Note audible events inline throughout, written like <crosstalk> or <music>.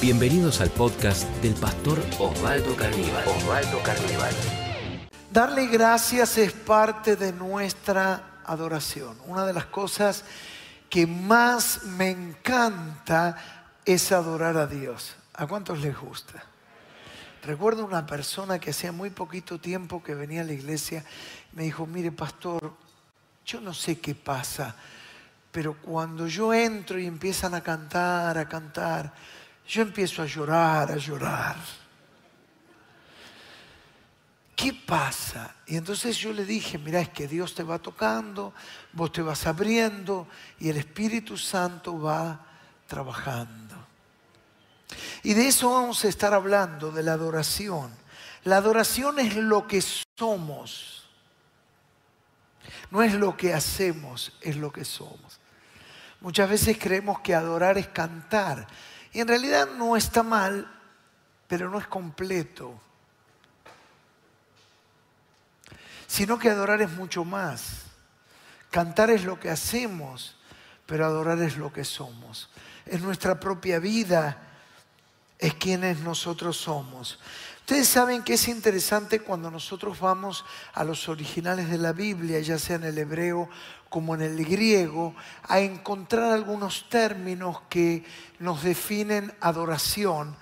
Bienvenidos al podcast del pastor Osvaldo Carnival. Osvaldo Carnival. Darle gracias es parte de nuestra adoración. Una de las cosas que más me encanta es adorar a Dios. ¿A cuántos les gusta? Recuerdo una persona que hacía muy poquito tiempo que venía a la iglesia, me dijo, mire pastor, yo no sé qué pasa, pero cuando yo entro y empiezan a cantar, a cantar, yo empiezo a llorar, a llorar. ¿Qué pasa? Y entonces yo le dije, mira, es que Dios te va tocando, vos te vas abriendo y el Espíritu Santo va trabajando. Y de eso vamos a estar hablando, de la adoración. La adoración es lo que somos. No es lo que hacemos, es lo que somos. Muchas veces creemos que adorar es cantar. Y en realidad no está mal, pero no es completo. Sino que adorar es mucho más. Cantar es lo que hacemos, pero adorar es lo que somos. Es nuestra propia vida, es quienes nosotros somos. Ustedes saben que es interesante cuando nosotros vamos a los originales de la Biblia, ya sea en el hebreo como en el griego, a encontrar algunos términos que nos definen adoración.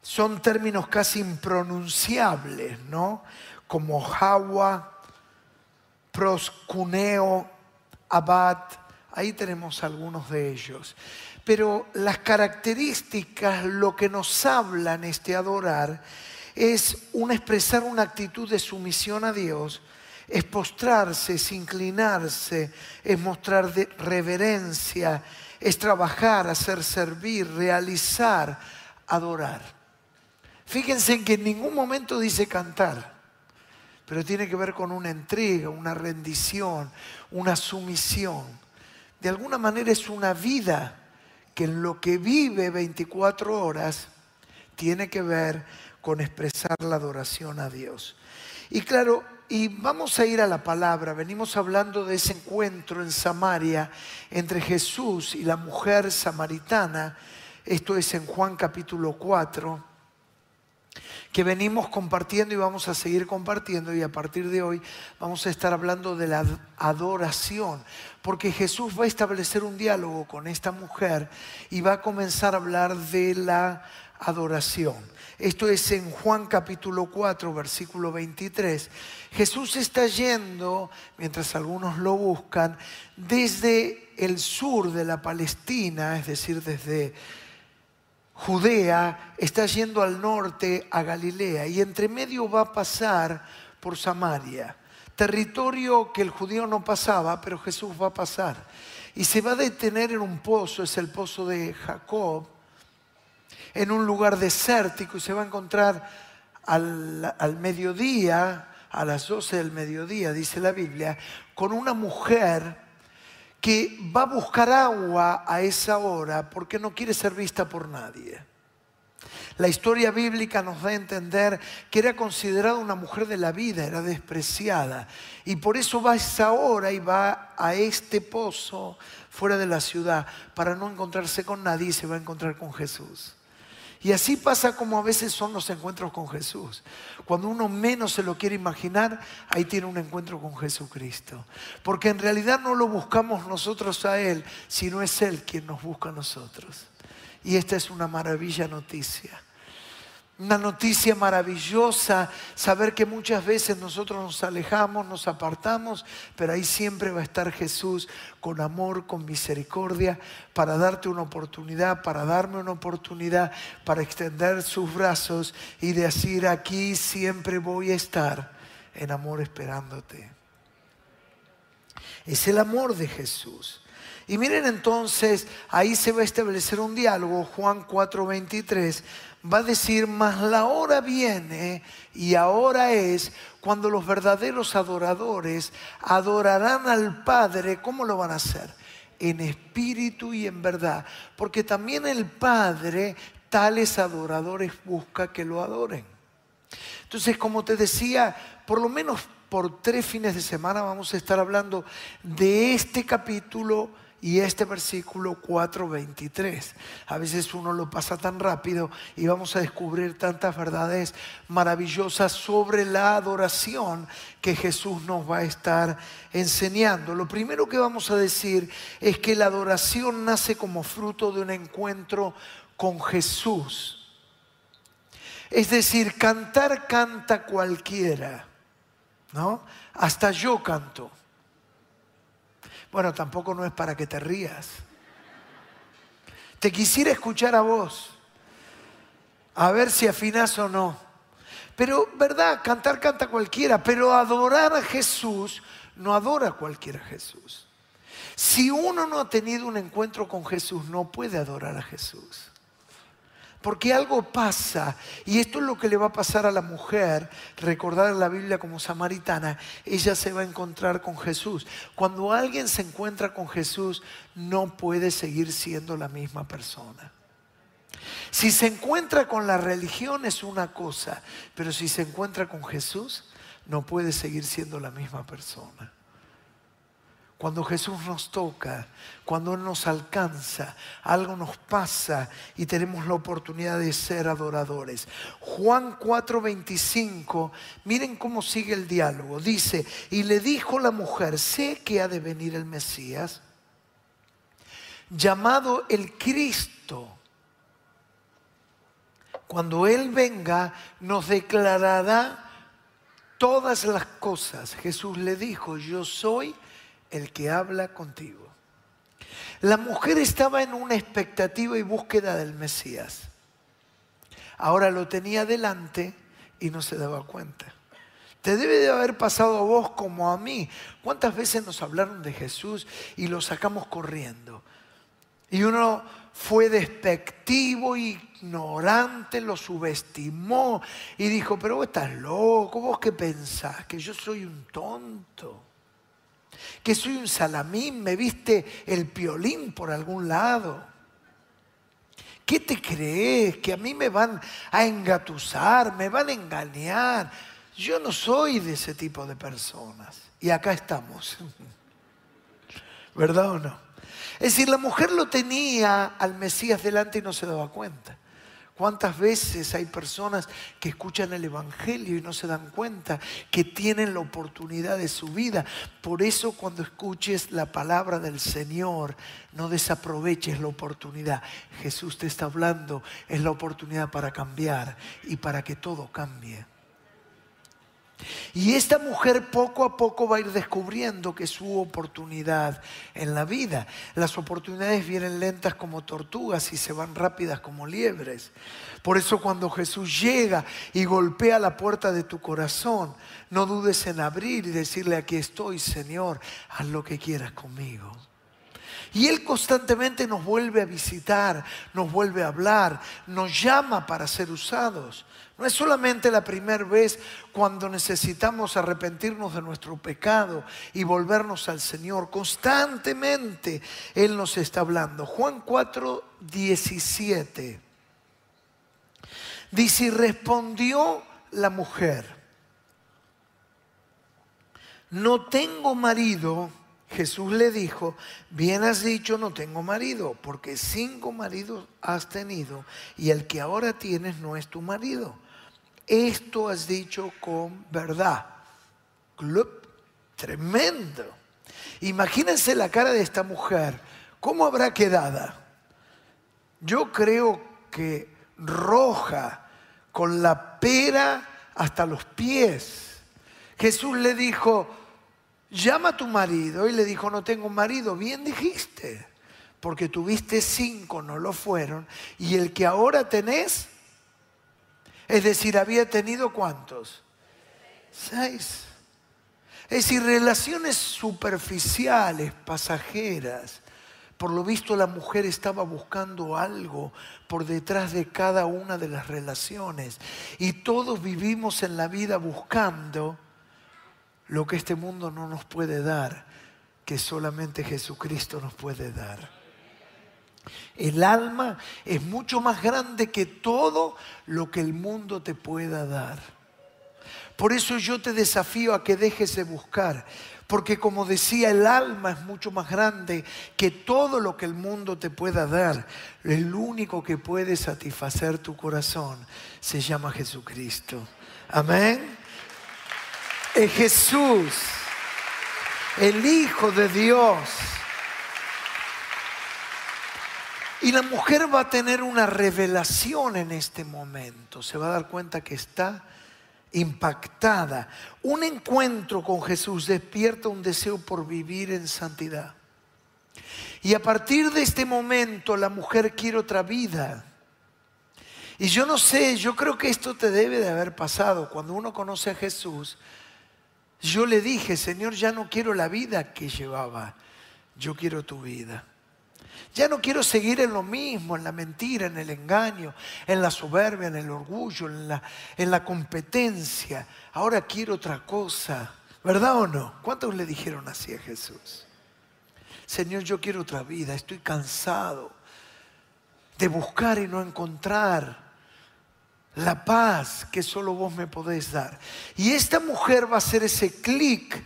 Son términos casi impronunciables, ¿no? Como Hawa, proscuneo, abad. Ahí tenemos algunos de ellos. Pero las características, lo que nos hablan este adorar, es expresar una actitud de sumisión a Dios, es postrarse, es inclinarse, es mostrar reverencia, es trabajar, hacer servir, realizar, adorar. Fíjense en que en ningún momento dice cantar, pero tiene que ver con una entrega, una rendición, una sumisión. De alguna manera es una vida que en lo que vive 24 horas tiene que ver con expresar la adoración a Dios. Y claro, y vamos a ir a la palabra, venimos hablando de ese encuentro en Samaria entre Jesús y la mujer samaritana, esto es en Juan capítulo 4 que venimos compartiendo y vamos a seguir compartiendo y a partir de hoy vamos a estar hablando de la adoración, porque Jesús va a establecer un diálogo con esta mujer y va a comenzar a hablar de la adoración. Esto es en Juan capítulo 4, versículo 23. Jesús está yendo, mientras algunos lo buscan, desde el sur de la Palestina, es decir, desde Judea, está yendo al norte a Galilea y entre medio va a pasar por Samaria, territorio que el judío no pasaba, pero Jesús va a pasar. Y se va a detener en un pozo, es el pozo de Jacob, en un lugar desértico y se va a encontrar al, al mediodía, a las 12 del mediodía, dice la Biblia, con una mujer que va a buscar agua a esa hora porque no quiere ser vista por nadie. La historia bíblica nos da a entender que era considerada una mujer de la vida, era despreciada. Y por eso va a esa hora y va a este pozo fuera de la ciudad para no encontrarse con nadie y se va a encontrar con Jesús. Y así pasa como a veces son los encuentros con Jesús. Cuando uno menos se lo quiere imaginar, ahí tiene un encuentro con Jesucristo. Porque en realidad no lo buscamos nosotros a Él, sino es Él quien nos busca a nosotros. Y esta es una maravilla noticia. Una noticia maravillosa, saber que muchas veces nosotros nos alejamos, nos apartamos, pero ahí siempre va a estar Jesús con amor, con misericordia, para darte una oportunidad, para darme una oportunidad, para extender sus brazos y decir, aquí siempre voy a estar en amor esperándote. Es el amor de Jesús. Y miren entonces, ahí se va a establecer un diálogo, Juan 4:23 va a decir, mas la hora viene y ahora es cuando los verdaderos adoradores adorarán al Padre, ¿cómo lo van a hacer? En espíritu y en verdad, porque también el Padre tales adoradores busca que lo adoren. Entonces, como te decía, por lo menos por tres fines de semana vamos a estar hablando de este capítulo y este versículo 4.23. A veces uno lo pasa tan rápido y vamos a descubrir tantas verdades maravillosas sobre la adoración que Jesús nos va a estar enseñando. Lo primero que vamos a decir es que la adoración nace como fruto de un encuentro con Jesús. Es decir, cantar canta cualquiera, ¿no? Hasta yo canto. Bueno, tampoco no es para que te rías. Te quisiera escuchar a vos, a ver si afinas o no. Pero, ¿verdad? Cantar canta cualquiera, pero adorar a Jesús no adora cualquiera a Jesús. Si uno no ha tenido un encuentro con Jesús, no puede adorar a Jesús. Porque algo pasa, y esto es lo que le va a pasar a la mujer, recordar la Biblia como samaritana, ella se va a encontrar con Jesús. Cuando alguien se encuentra con Jesús, no puede seguir siendo la misma persona. Si se encuentra con la religión es una cosa, pero si se encuentra con Jesús, no puede seguir siendo la misma persona. Cuando Jesús nos toca, cuando Él nos alcanza, algo nos pasa y tenemos la oportunidad de ser adoradores. Juan 4:25, miren cómo sigue el diálogo. Dice, y le dijo la mujer, sé que ha de venir el Mesías, llamado el Cristo. Cuando Él venga, nos declarará todas las cosas. Jesús le dijo, yo soy el que habla contigo. La mujer estaba en una expectativa y búsqueda del Mesías. Ahora lo tenía delante y no se daba cuenta. Te debe de haber pasado a vos como a mí. ¿Cuántas veces nos hablaron de Jesús y lo sacamos corriendo? Y uno fue despectivo, ignorante, lo subestimó y dijo, pero vos estás loco, vos qué pensás, que yo soy un tonto que soy un salamín, me viste el piolín por algún lado. ¿Qué te crees? Que a mí me van a engatusar, me van a engañar. Yo no soy de ese tipo de personas. Y acá estamos. <laughs> ¿Verdad o no? Es decir, la mujer lo tenía al Mesías delante y no se daba cuenta. ¿Cuántas veces hay personas que escuchan el Evangelio y no se dan cuenta que tienen la oportunidad de su vida? Por eso cuando escuches la palabra del Señor, no desaproveches la oportunidad. Jesús te está hablando, es la oportunidad para cambiar y para que todo cambie. Y esta mujer poco a poco va a ir descubriendo que su oportunidad en la vida. Las oportunidades vienen lentas como tortugas y se van rápidas como liebres. Por eso cuando Jesús llega y golpea la puerta de tu corazón, no dudes en abrir y decirle, aquí estoy, Señor, haz lo que quieras conmigo. Y Él constantemente nos vuelve a visitar, nos vuelve a hablar, nos llama para ser usados. No es solamente la primera vez cuando necesitamos arrepentirnos de nuestro pecado y volvernos al Señor. Constantemente Él nos está hablando. Juan 4, 17. Dice, y respondió la mujer, no tengo marido. Jesús le dijo, bien has dicho, no tengo marido, porque cinco maridos has tenido y el que ahora tienes no es tu marido esto has dicho con verdad. Club, tremendo. Imagínense la cara de esta mujer. ¿Cómo habrá quedado? Yo creo que roja, con la pera hasta los pies. Jesús le dijo, llama a tu marido. Y le dijo, no tengo marido. Bien dijiste, porque tuviste cinco, no lo fueron. Y el que ahora tenés, es decir, había tenido cuántos? Seis. Es decir, relaciones superficiales, pasajeras. Por lo visto la mujer estaba buscando algo por detrás de cada una de las relaciones. Y todos vivimos en la vida buscando lo que este mundo no nos puede dar, que solamente Jesucristo nos puede dar. El alma es mucho más grande que todo lo que el mundo te pueda dar. Por eso yo te desafío a que dejes de buscar, Porque como decía, el alma es mucho más grande que todo lo que el mundo te pueda dar. El único que puede satisfacer tu corazón se llama Jesucristo. Amén. Es Jesús, el Hijo de Dios. Y la mujer va a tener una revelación en este momento. Se va a dar cuenta que está impactada. Un encuentro con Jesús despierta un deseo por vivir en santidad. Y a partir de este momento la mujer quiere otra vida. Y yo no sé, yo creo que esto te debe de haber pasado. Cuando uno conoce a Jesús, yo le dije, Señor, ya no quiero la vida que llevaba, yo quiero tu vida. Ya no quiero seguir en lo mismo, en la mentira, en el engaño, en la soberbia, en el orgullo, en la, en la competencia. Ahora quiero otra cosa. ¿Verdad o no? ¿Cuántos le dijeron así a Jesús? Señor, yo quiero otra vida, estoy cansado de buscar y no encontrar la paz que solo vos me podés dar. Y esta mujer va a hacer ese clic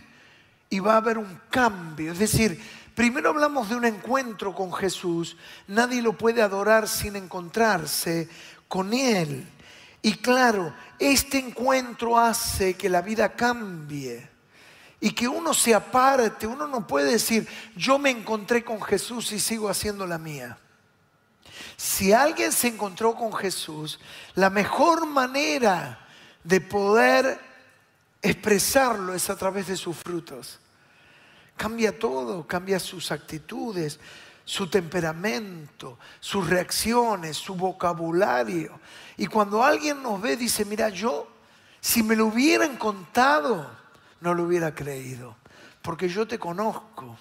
y va a haber un cambio. Es decir, Primero hablamos de un encuentro con Jesús. Nadie lo puede adorar sin encontrarse con Él. Y claro, este encuentro hace que la vida cambie y que uno se aparte. Uno no puede decir, yo me encontré con Jesús y sigo haciendo la mía. Si alguien se encontró con Jesús, la mejor manera de poder expresarlo es a través de sus frutos. Cambia todo, cambia sus actitudes, su temperamento, sus reacciones, su vocabulario. Y cuando alguien nos ve, dice, mira, yo, si me lo hubieran contado, no lo hubiera creído, porque yo te conozco.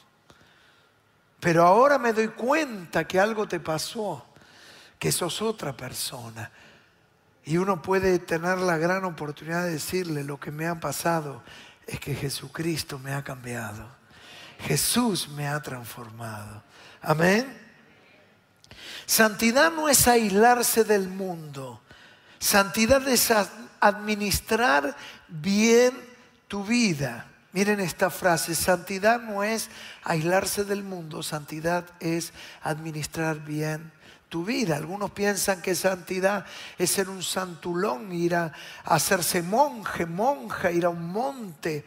Pero ahora me doy cuenta que algo te pasó, que sos otra persona. Y uno puede tener la gran oportunidad de decirle, lo que me ha pasado es que Jesucristo me ha cambiado. Jesús me ha transformado. Amén. Santidad no es aislarse del mundo. Santidad es administrar bien tu vida. Miren esta frase, santidad no es aislarse del mundo, santidad es administrar bien tu vida. Algunos piensan que santidad es ser un santulón, ir a hacerse monje, monja, ir a un monte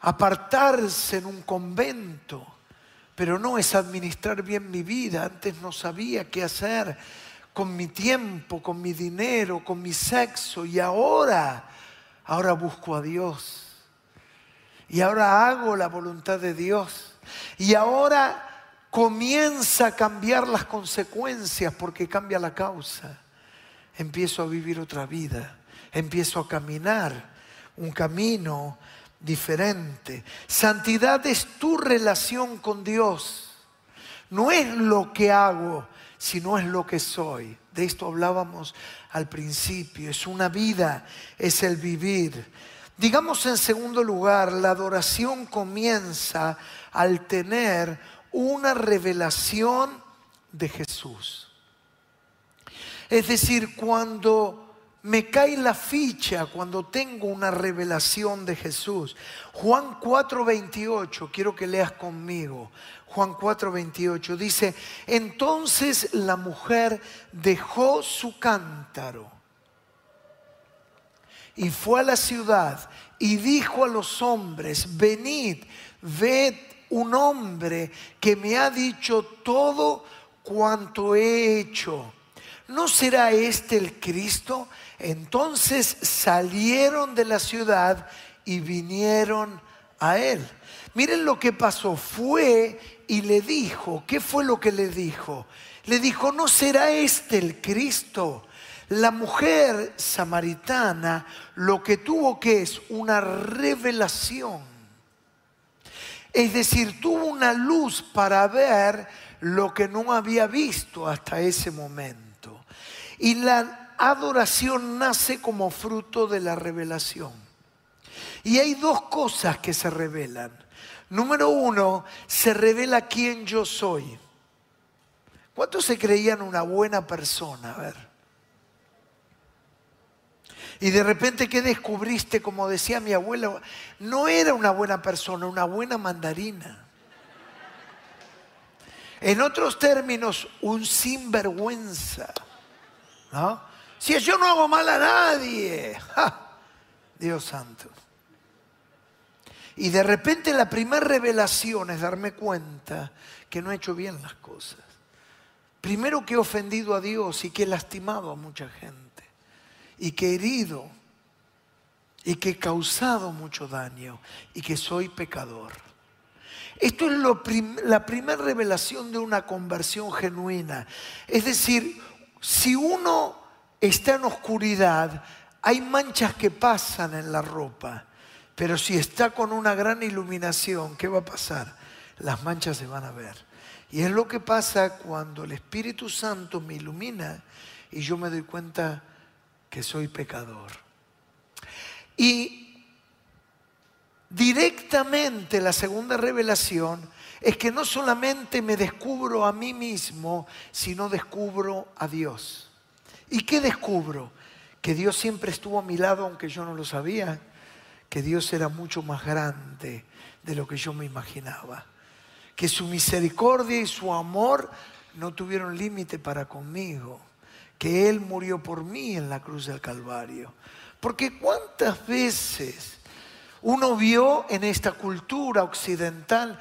apartarse en un convento, pero no es administrar bien mi vida. Antes no sabía qué hacer con mi tiempo, con mi dinero, con mi sexo y ahora, ahora busco a Dios. Y ahora hago la voluntad de Dios. Y ahora comienza a cambiar las consecuencias porque cambia la causa. Empiezo a vivir otra vida, empiezo a caminar un camino diferente. Santidad es tu relación con Dios. No es lo que hago, sino es lo que soy. De esto hablábamos al principio. Es una vida, es el vivir. Digamos en segundo lugar, la adoración comienza al tener una revelación de Jesús. Es decir, cuando me cae la ficha cuando tengo una revelación de Jesús. Juan 4:28, quiero que leas conmigo. Juan 4:28 dice, entonces la mujer dejó su cántaro y fue a la ciudad y dijo a los hombres, venid, ved un hombre que me ha dicho todo cuanto he hecho. ¿No será este el Cristo? Entonces salieron de la ciudad y vinieron a él. Miren lo que pasó. Fue y le dijo, ¿qué fue lo que le dijo? Le dijo, ¿no será este el Cristo? La mujer samaritana lo que tuvo que es una revelación. Es decir, tuvo una luz para ver lo que no había visto hasta ese momento. Y la adoración nace como fruto de la revelación. Y hay dos cosas que se revelan. Número uno, se revela quién yo soy. ¿Cuántos se creían una buena persona? A ver. Y de repente, ¿qué descubriste? Como decía mi abuela, no era una buena persona, una buena mandarina. En otros términos, un sinvergüenza. ¿no? Si yo no hago mal a nadie. Dios santo. Y de repente la primera revelación es darme cuenta que no he hecho bien las cosas. Primero que he ofendido a Dios y que he lastimado a mucha gente. Y que he herido. Y que he causado mucho daño. Y que soy pecador. Esto es la primera revelación de una conversión genuina. Es decir, si uno está en oscuridad, hay manchas que pasan en la ropa. Pero si está con una gran iluminación, ¿qué va a pasar? Las manchas se van a ver. Y es lo que pasa cuando el Espíritu Santo me ilumina y yo me doy cuenta que soy pecador. Y directamente la segunda revelación es que no solamente me descubro a mí mismo, sino descubro a Dios. ¿Y qué descubro? Que Dios siempre estuvo a mi lado aunque yo no lo sabía que Dios era mucho más grande de lo que yo me imaginaba. Que su misericordia y su amor no tuvieron límite para conmigo. Que Él murió por mí en la cruz del Calvario. Porque cuántas veces uno vio en esta cultura occidental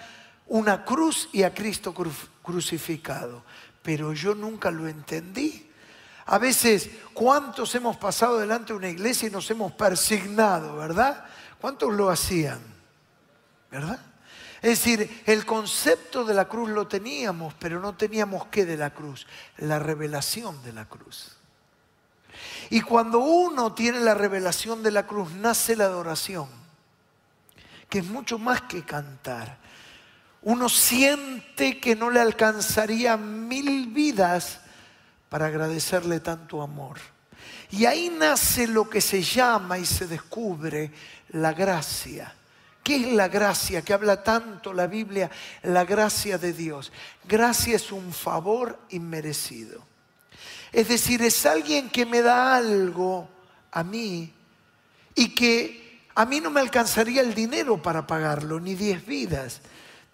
una cruz y a Cristo crucificado, pero yo nunca lo entendí. A veces, ¿cuántos hemos pasado delante de una iglesia y nos hemos persignado, verdad? ¿Cuántos lo hacían? ¿Verdad? Es decir, el concepto de la cruz lo teníamos, pero no teníamos qué de la cruz, la revelación de la cruz. Y cuando uno tiene la revelación de la cruz, nace la adoración, que es mucho más que cantar. Uno siente que no le alcanzaría mil vidas para agradecerle tanto amor. Y ahí nace lo que se llama y se descubre la gracia. ¿Qué es la gracia que habla tanto la Biblia? La gracia de Dios. Gracia es un favor inmerecido. Es decir, es alguien que me da algo a mí y que a mí no me alcanzaría el dinero para pagarlo, ni diez vidas.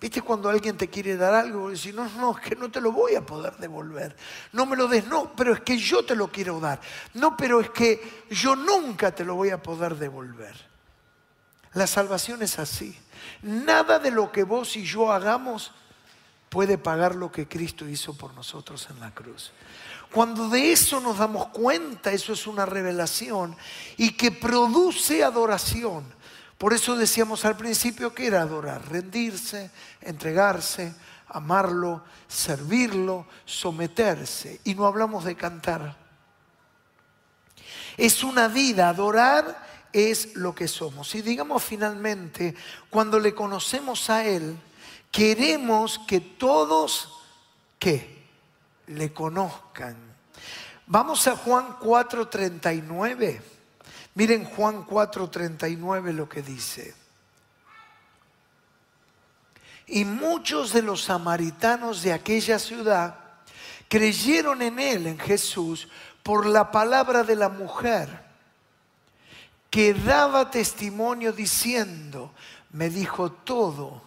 ¿Viste cuando alguien te quiere dar algo? Y dice, no, no, es que no te lo voy a poder devolver. No me lo des, no, pero es que yo te lo quiero dar. No, pero es que yo nunca te lo voy a poder devolver. La salvación es así. Nada de lo que vos y yo hagamos puede pagar lo que Cristo hizo por nosotros en la cruz. Cuando de eso nos damos cuenta, eso es una revelación y que produce adoración. Por eso decíamos al principio que era adorar, rendirse, entregarse, amarlo, servirlo, someterse. Y no hablamos de cantar. Es una vida, adorar es lo que somos. Y digamos finalmente, cuando le conocemos a Él, queremos que todos, ¿qué? Le conozcan. Vamos a Juan 4:39. Miren Juan 4:39 lo que dice. Y muchos de los samaritanos de aquella ciudad creyeron en Él, en Jesús, por la palabra de la mujer que daba testimonio diciendo, me dijo todo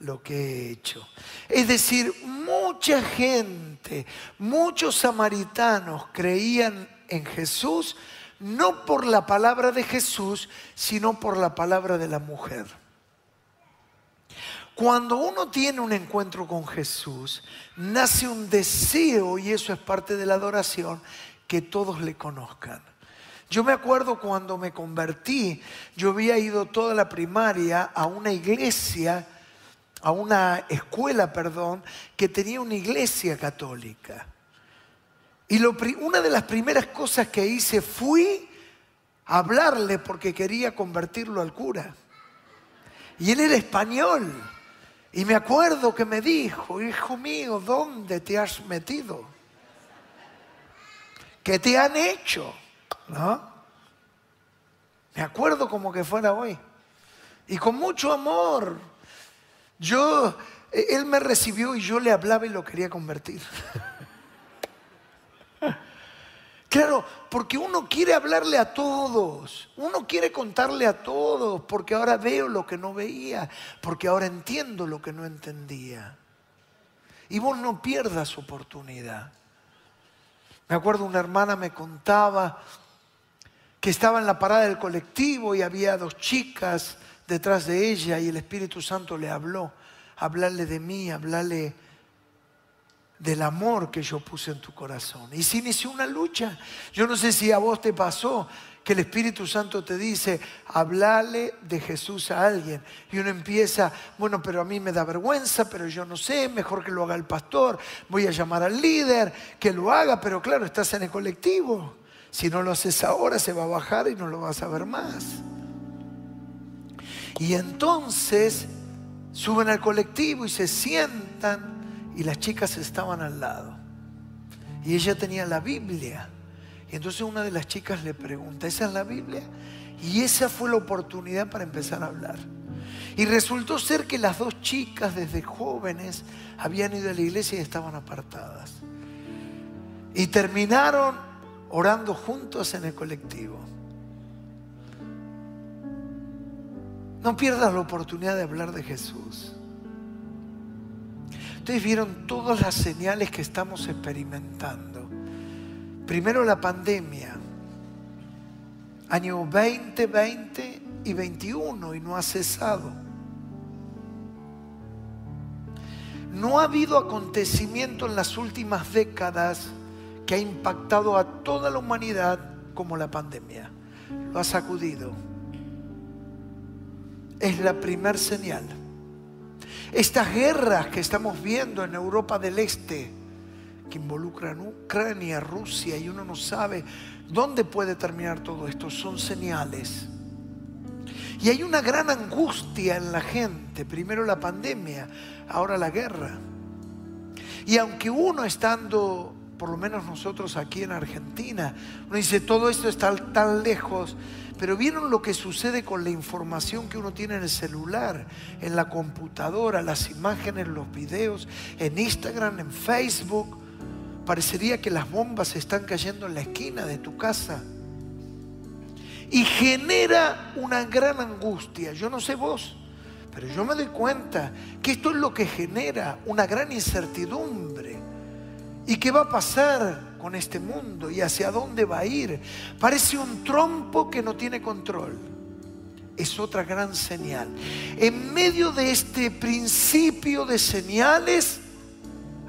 lo que he hecho. Es decir, mucha gente, muchos samaritanos creían en Jesús, no por la palabra de Jesús, sino por la palabra de la mujer. Cuando uno tiene un encuentro con Jesús, nace un deseo, y eso es parte de la adoración, que todos le conozcan. Yo me acuerdo cuando me convertí, yo había ido toda la primaria a una iglesia, a una escuela, perdón, que tenía una iglesia católica. Y una de las primeras cosas que hice fui hablarle porque quería convertirlo al cura. Y él era español. Y me acuerdo que me dijo, hijo mío, ¿dónde te has metido? ¿Qué te han hecho? ¿no? Me acuerdo como que fuera hoy. Y con mucho amor. Yo, eh, él me recibió y yo le hablaba y lo quería convertir. <laughs> Claro, porque uno quiere hablarle a todos, uno quiere contarle a todos, porque ahora veo lo que no veía, porque ahora entiendo lo que no entendía. Y vos no pierdas oportunidad. Me acuerdo una hermana me contaba que estaba en la parada del colectivo y había dos chicas detrás de ella y el Espíritu Santo le habló, hablarle de mí, hablarle del amor que yo puse en tu corazón. Y se inició una lucha. Yo no sé si a vos te pasó que el Espíritu Santo te dice, hablale de Jesús a alguien. Y uno empieza, bueno, pero a mí me da vergüenza, pero yo no sé, mejor que lo haga el pastor, voy a llamar al líder, que lo haga, pero claro, estás en el colectivo. Si no lo haces ahora, se va a bajar y no lo vas a ver más. Y entonces suben al colectivo y se sientan y las chicas estaban al lado. Y ella tenía la Biblia. Y entonces una de las chicas le pregunta, ¿esa es la Biblia? Y esa fue la oportunidad para empezar a hablar. Y resultó ser que las dos chicas desde jóvenes habían ido a la iglesia y estaban apartadas. Y terminaron orando juntos en el colectivo. No pierdas la oportunidad de hablar de Jesús. Ustedes vieron todas las señales que estamos experimentando. Primero la pandemia, año 2020 y 21 y no ha cesado. No ha habido acontecimiento en las últimas décadas que ha impactado a toda la humanidad como la pandemia. Lo ha sacudido. Es la primer señal. Estas guerras que estamos viendo en Europa del Este, que involucran Ucrania, Rusia, y uno no sabe dónde puede terminar todo esto, son señales. Y hay una gran angustia en la gente, primero la pandemia, ahora la guerra. Y aunque uno estando, por lo menos nosotros aquí en Argentina, uno dice, todo esto está tan lejos, pero vieron lo que sucede con la información que uno tiene en el celular, en la computadora, las imágenes, los videos, en Instagram, en Facebook. Parecería que las bombas están cayendo en la esquina de tu casa. Y genera una gran angustia. Yo no sé vos, pero yo me doy cuenta que esto es lo que genera una gran incertidumbre. ¿Y qué va a pasar? con este mundo y hacia dónde va a ir. Parece un trompo que no tiene control. Es otra gran señal. En medio de este principio de señales,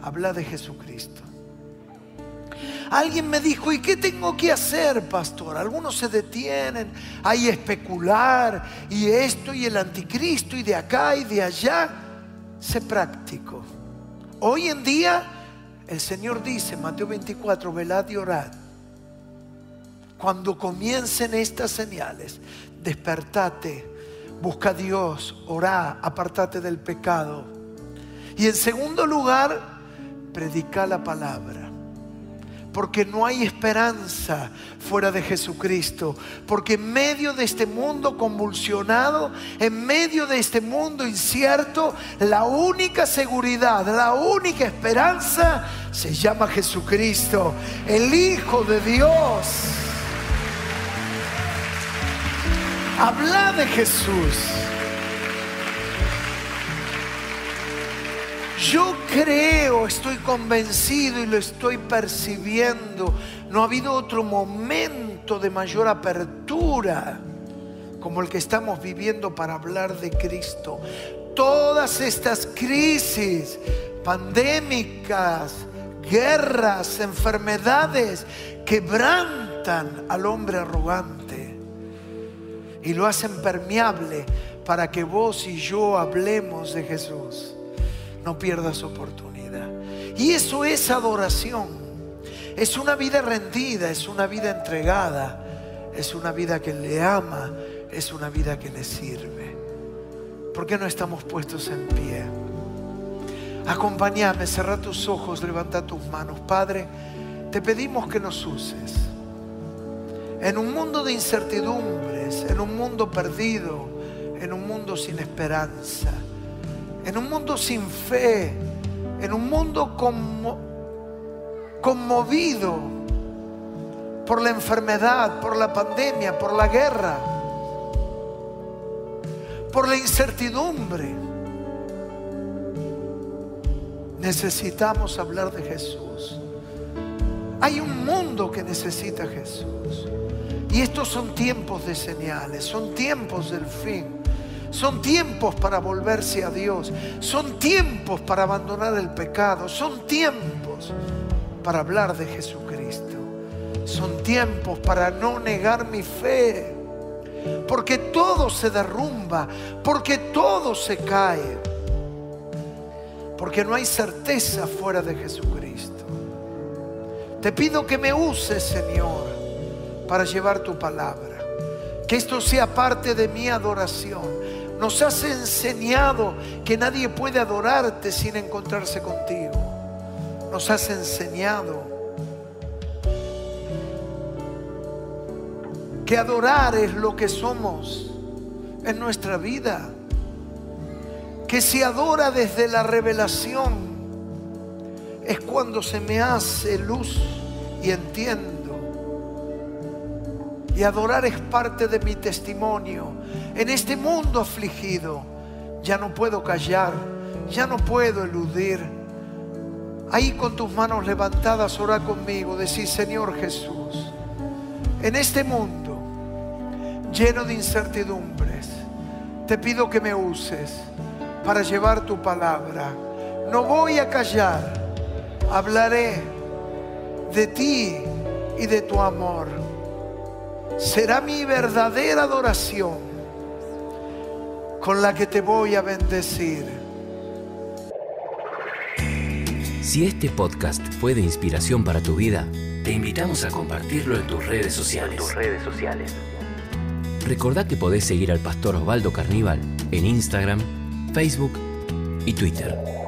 habla de Jesucristo. Alguien me dijo, ¿y qué tengo que hacer, pastor? Algunos se detienen a especular y esto y el anticristo y de acá y de allá. Sé práctico. Hoy en día el Señor dice, Mateo 24, velad y orad. Cuando comiencen estas señales, despertate, busca a Dios, orá, apartate del pecado. Y en segundo lugar, predica la palabra porque no hay esperanza fuera de Jesucristo, porque en medio de este mundo convulsionado, en medio de este mundo incierto, la única seguridad, la única esperanza se llama Jesucristo, el Hijo de Dios. Habla de Jesús. Yo creo, estoy convencido y lo estoy percibiendo. No ha habido otro momento de mayor apertura como el que estamos viviendo para hablar de Cristo. Todas estas crisis pandémicas, guerras, enfermedades, quebrantan al hombre arrogante y lo hacen permeable para que vos y yo hablemos de Jesús no pierdas oportunidad. Y eso es adoración. Es una vida rendida, es una vida entregada, es una vida que le ama, es una vida que le sirve. ¿Por qué no estamos puestos en pie? Acompáñame, cerra tus ojos, levanta tus manos. Padre, te pedimos que nos uses. En un mundo de incertidumbres, en un mundo perdido, en un mundo sin esperanza en un mundo sin fe, en un mundo conmovido por la enfermedad, por la pandemia, por la guerra, por la incertidumbre. Necesitamos hablar de Jesús. Hay un mundo que necesita Jesús. Y estos son tiempos de señales, son tiempos del fin. Son tiempos para volverse a Dios. Son tiempos para abandonar el pecado. Son tiempos para hablar de Jesucristo. Son tiempos para no negar mi fe. Porque todo se derrumba. Porque todo se cae. Porque no hay certeza fuera de Jesucristo. Te pido que me uses, Señor, para llevar tu palabra. Que esto sea parte de mi adoración. Nos has enseñado que nadie puede adorarte sin encontrarse contigo. Nos has enseñado que adorar es lo que somos en nuestra vida. Que se adora desde la revelación es cuando se me hace luz y entiendo. Y adorar es parte de mi testimonio. En este mundo afligido, ya no puedo callar, ya no puedo eludir. Ahí con tus manos levantadas, ora conmigo, decís, Señor Jesús, en este mundo lleno de incertidumbres, te pido que me uses para llevar tu palabra. No voy a callar hablaré de ti y de tu amor. Será mi verdadera adoración con la que te voy a bendecir. Si este podcast fue de inspiración para tu vida, te invitamos a compartirlo en tus redes sociales. tus redes sociales. Recordá que podés seguir al pastor Osvaldo Carníbal en Instagram, Facebook y Twitter.